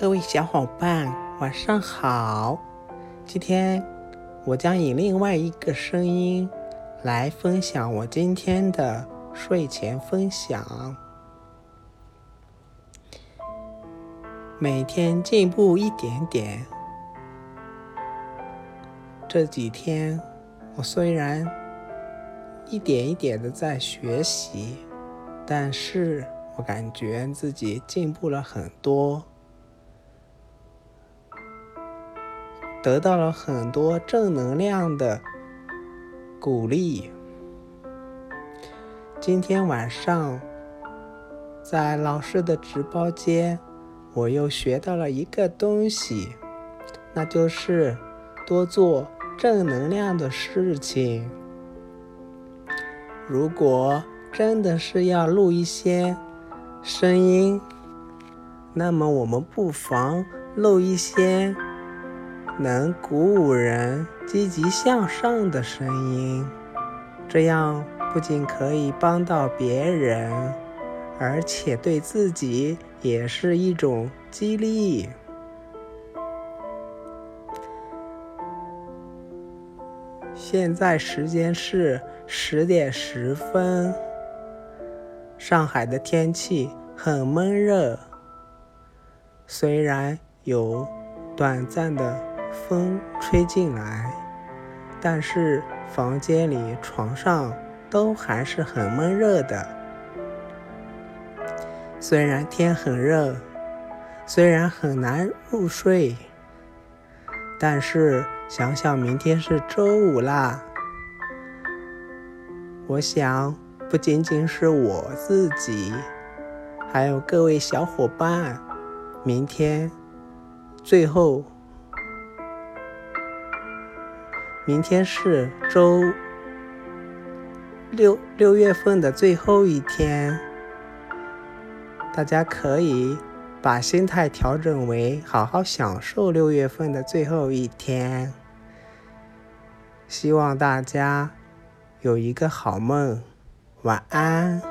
各位小伙伴，晚上好！今天我将以另外一个声音来分享我今天的睡前分享。每天进步一点点。这几天我虽然一点一点的在学习，但是我感觉自己进步了很多。得到了很多正能量的鼓励。今天晚上在老师的直播间，我又学到了一个东西，那就是多做正能量的事情。如果真的是要录一些声音，那么我们不妨录一些。能鼓舞人积极向上的声音，这样不仅可以帮到别人，而且对自己也是一种激励。现在时间是十点十分，上海的天气很闷热，虽然有短暂的。风吹进来，但是房间里、床上都还是很闷热的。虽然天很热，虽然很难入睡，但是想想明天是周五啦，我想不仅仅是我自己，还有各位小伙伴，明天最后。明天是周六，六月份的最后一天，大家可以把心态调整为好好享受六月份的最后一天。希望大家有一个好梦，晚安。